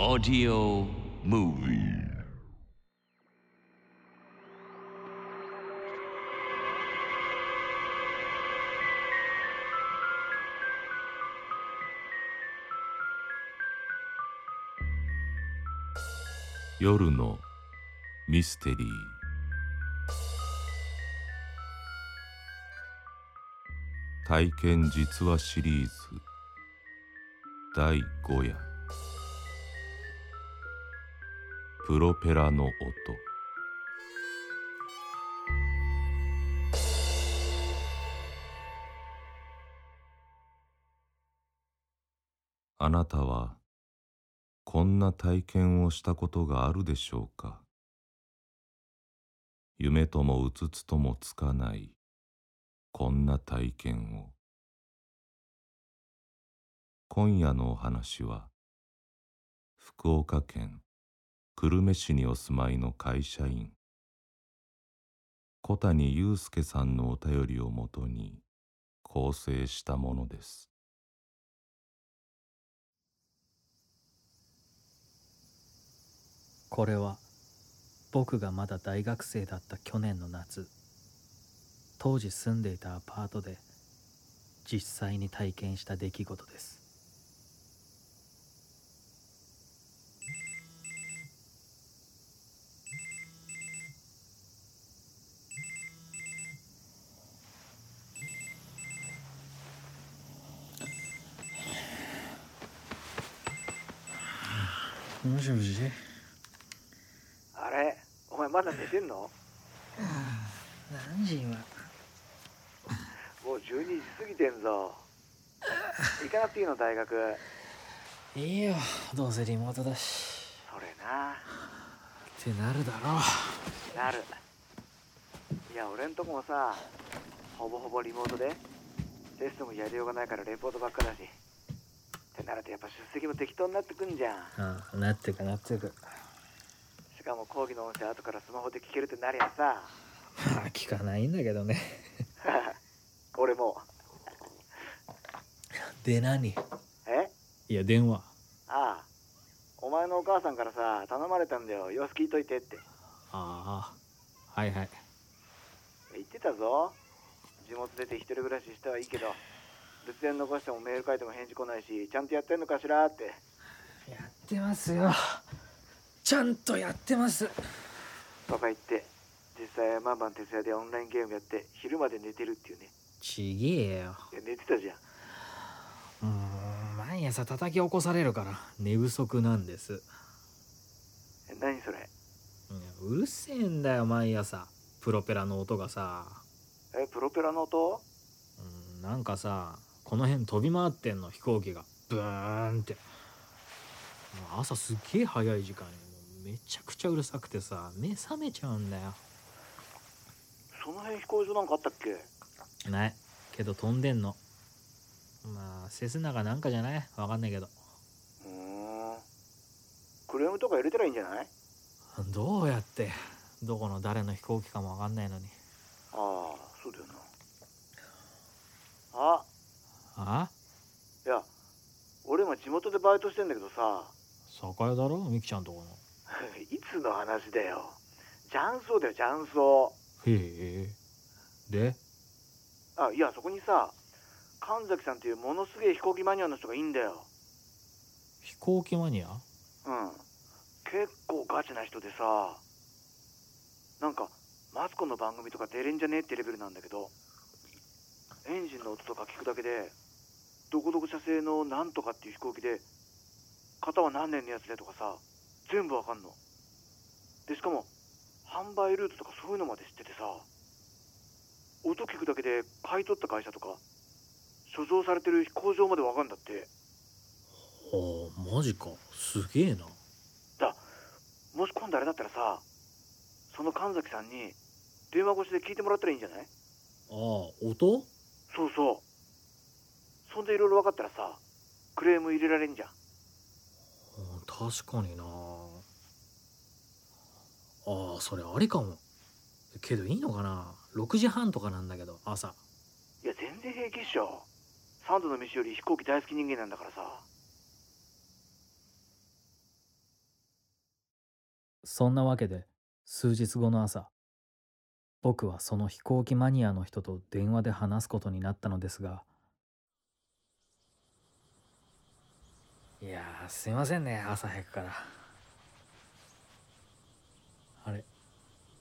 Audio Movie. 夜のミステリー。体験実話シリーズ。第5夜。プロペラの音。あなたはこんな体験をしたことがあるでしょうか？夢ともうつつともつかないこんな体験を。今夜のお話は福岡県久留米市にお住まいの会社員。小谷祐介さんのお便りをもとに構成したものです。これは僕がまだ大学生だった去年の夏。当時住んでいたアパートで実際に体験した出来事です。もしもしあれ？お前まだ寝てんの？何時今？もう12時過ぎてんぞ。行かなくていいの大学。いいよ。どうせリモートだし。それな。ってなるだろなる。いや俺んとこもさほぼほぼリモートで。テストもやりようがないからレポートばっかだしってなるとやっぱ出席も適当になってくんじゃん。ああなってくなってく。しかも講義の音声後からスマホで聞けるってなりゃさ。ま あ聞かないんだけどね。俺も。で何？え？いや電話。ああ。お前のお母さんからさ頼まれたんだよ。様子聞いといてって。ああ。はいはい。言ってたぞ。地元出て一人暮らししてはいいけど留守電残してもメール書いても返事来ないしちゃんとやってんのかしら？って。やってますよ。ちゃんとやってます。とか言って実際毎晩徹夜でオンラインゲームやって昼まで寝てるっていうね。ちげえよ。いや寝てたじゃん。うーん毎朝叩き起こされるから寝不足なんです。え何それ？うるせえんだよ毎朝。プロペラの音がさ。えプロペラの音？うんなんかさこの辺飛び回ってんの飛行機が。ブーンって。朝すっげえ早い時間にもうめちゃくちゃうるさくてさ目覚めちゃうんだよ。その辺飛行場なんかあったっけ？ない。けど飛んでんの。まあセスナかなんかじゃない？わかんないけど。ん。クレームとか入れたらいいんじゃない？どうやってどこの誰の飛行機かもわかんないのにああそうだよなああいや俺今地元でバイトしてんだけどさ。酒屋だろ？ミキちゃんとこの。いつの話だよ。雀荘だよ雀荘。へえ。で？あいやそこにさ神崎さんっていうものすげえ飛行機マニアの人がいいんだよ。飛行機マニア？うん。結構ガチな人でさなんかマツコの番組とか出れんじゃねえってレベルなんだけどエンジンの音とか聞くだけでどこどこ社製のなんとかっていう飛行機で型は何年のやつでとかさ全部わかんの。でしかも販売ルートとかそういうのまで知っててさ音聞くだけで買い取った会社とか所蔵されてる飛行場までわかんだって。はあマジか。すげえな。だもし今度あれだったらさその神崎さんに電話越しで聞いてもらったらいいんじゃない？ああ音？そうそう。そんでいろいろ分かったらさクレーム入れられんじゃんうん確かにな。ああそれありかも。けどいいのかな？6時半とかなんだけど朝。いや全然平気っしょ。サンドの飯より飛行機大好き人間なんだからさ。そんなわけで数日後の朝。僕はその飛行機マニアの人と電話で話すことになったのですが。いやーすいませんね朝早くから。あれ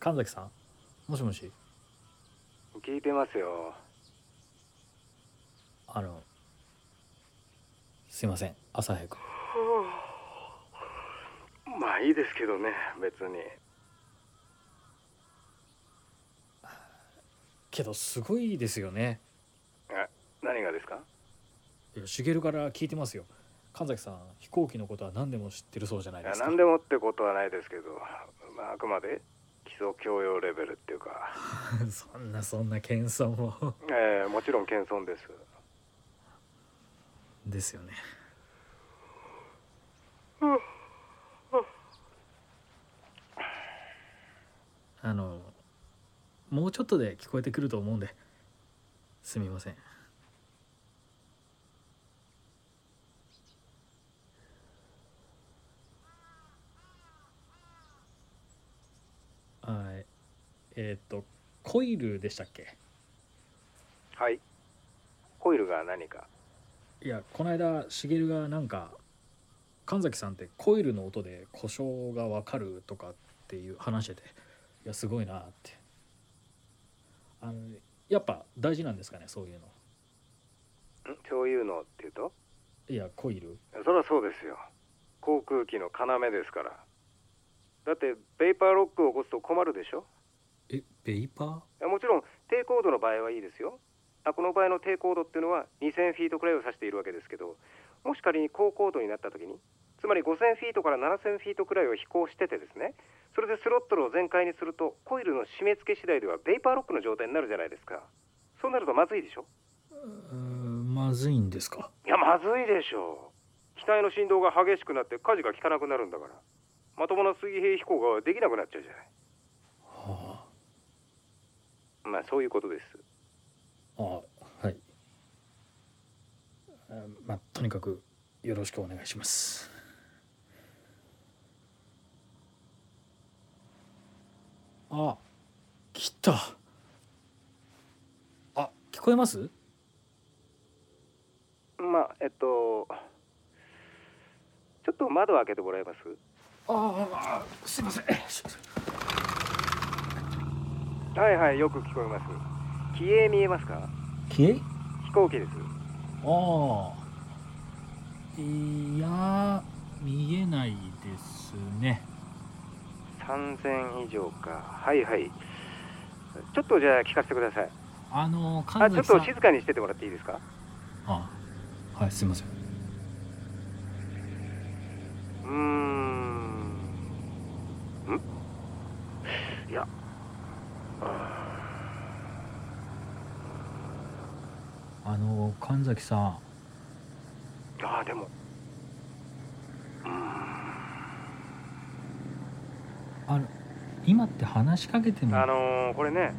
神崎さん？もしもし？聞いてますよ。あのすいません朝早く。まあいいですけどね別に。けどすごいですよね。え何がですか？いや茂から聞いてますよ神崎さん飛行機のことは何でも知ってるそうじゃないですか。何でもってことはないですけど、まあ、あくまで基礎教養レベルっていうか、そんなそんな謙遜を。えーもちろん謙遜です。ですよね。あのもうちょっとで聞こえてくると思うんですみませんはいえっ、とコイルでしたっけ？はい。コイルが何か？いやこの間茂がなんか神崎さんってコイルの音で故障がわかるとかっていう話してていやすごいなって。あのやっぱ大事なんですかねそういうの。ん？そういうのっていうと？いやコイル。そりゃそうですよ。航空機の要ですから。だってベイパーロックを起こすと困るでしょ？えベイパー？もちろん低高度の場合はいいですよ。あこの場合の低高度っていうのは2000フィートくらいを指しているわけですけどもし仮に高高度になった時につまり5000フィートから7000フィートくらいを飛行しててですねそれでスロットルを全開にするとコイルの締め付け次第ではベイパーロックの状態になるじゃないですか。そうなるとまずいでしょ？うーんまずいんですか？いやまずいでしょ。う機体の振動が激しくなって舵が効かなくなるんだから。まともな水平飛行ができなくなっちゃうじゃない。はまあそういうことです。ああはい。あまあとにかくよろしくお願いします。あ来た。あ聞こえます？まあえっとちょっと窓開けてもらえます？ああすいませんはいはいよく聞こえます。機影見えますか？消え？飛行機です。ああ。いや見えないですね。3000以上か。はいはい。ちょっとじゃあ聞かせてください。あのあちょっと静かにしててもらっていいですか？あはいすいません。うーん。ん？いやあの神崎さん。ああでも。あの今って話しかけてもあのーこれね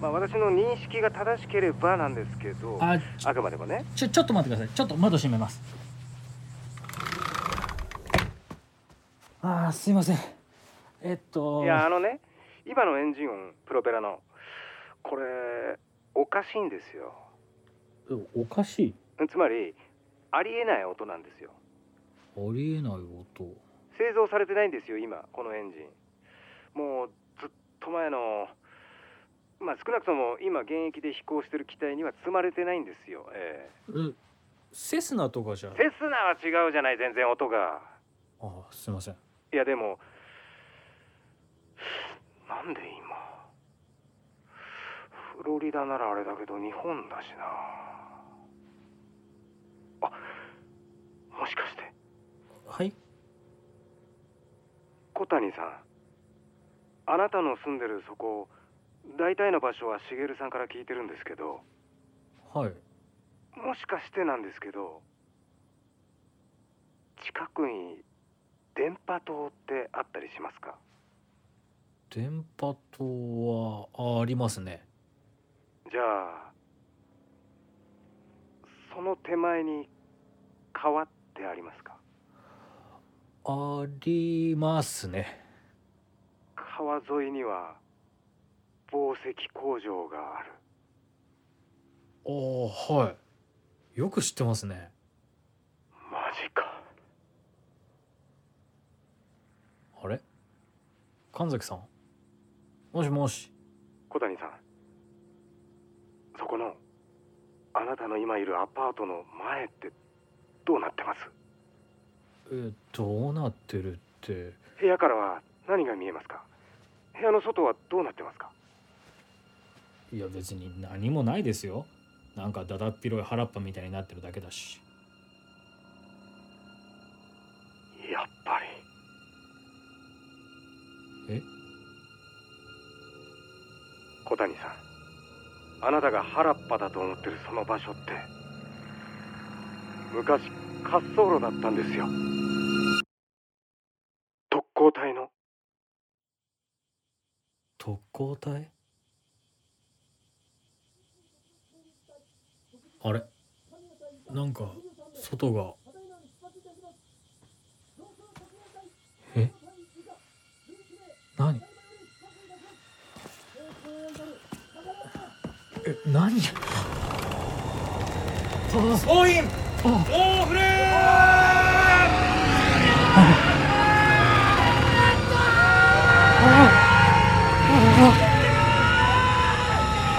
まあ私の認識が正しければなんですけどああくまでもね。ちょちょっと待ってください。ちょっと窓閉めます。あーすいません。えっと。いやあのね今のエンジン音プロペラのこれおかしいんですよおかしい。つまりありえない音なんですよ。ありえない音。製造されてないんですよ今このエンジン。もうずっと前のまあ少なくとも今現役で飛行してる機体には積まれてないんですよええ。セスナとかじゃえセスナは違うじゃない全然音が。あすいません。いやでもなんで今フロリダならあれだけど日本だしなあもしかして。はい。小谷さん。あなたの住んでるそこ大体の場所は茂さんから聞いてるんですけど。はい。もしかしてなんですけど近くに電波塔ってあったりしますか？電波塔はありますね。じゃあその手前に川ってありますか？ありますね。沢沿いには紡績工場がある。おおはい。よく知ってますね。マジか。あれ？神崎さん？もしもし。小谷さんそこのあなたの今いるアパートの前ってどうなってます？えどうなってるって。部屋からは何が見えますか？部屋の外はどうなってますか？いや別に何もないですよ。なんかだだっ広い原っぱみたいになってるだけだし。やっぱり。え？小谷さんあなたが原っぱだと思ってるその場所って昔滑走路だったんですよ。特攻隊の。特攻隊？あれ？なんか外が。え？何？え何？総員大フレ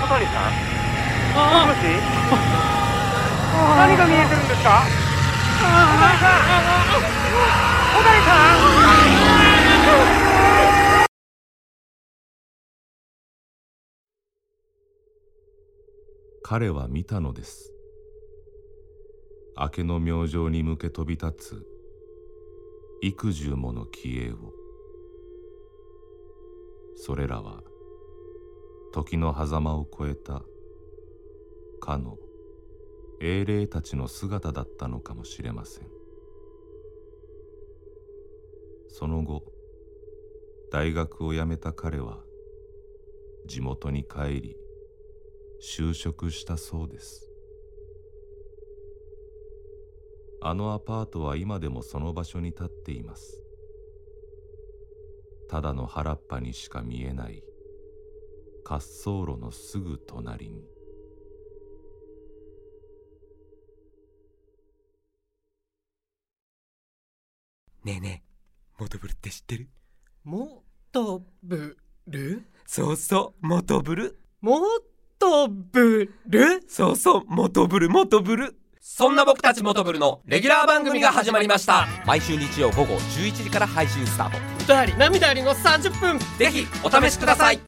小谷さんもしもし何が見えてるんですか小谷さん小谷さん彼は見たのです。明けの明星に向け飛び立つ幾重もの気鋭を。それらは時の狭間を越えたかの英霊たちの姿だったのかもしれません。その後大学を辞めた彼は地元に帰り就職したそうです。あのアパートは今でもその場所に立っています。ただの原っぱにしか見えない。滑走路のすぐ隣に。ねえねえモトブルって知ってる？もとぶるそうそうモトブル。もとぶるそうそうモトブルモトブル。そんな僕たちモトブルのレギュラー番組が始まりました。毎週日曜午後11時から配信スタート。歌あり涙ありの30分。ぜひお試しください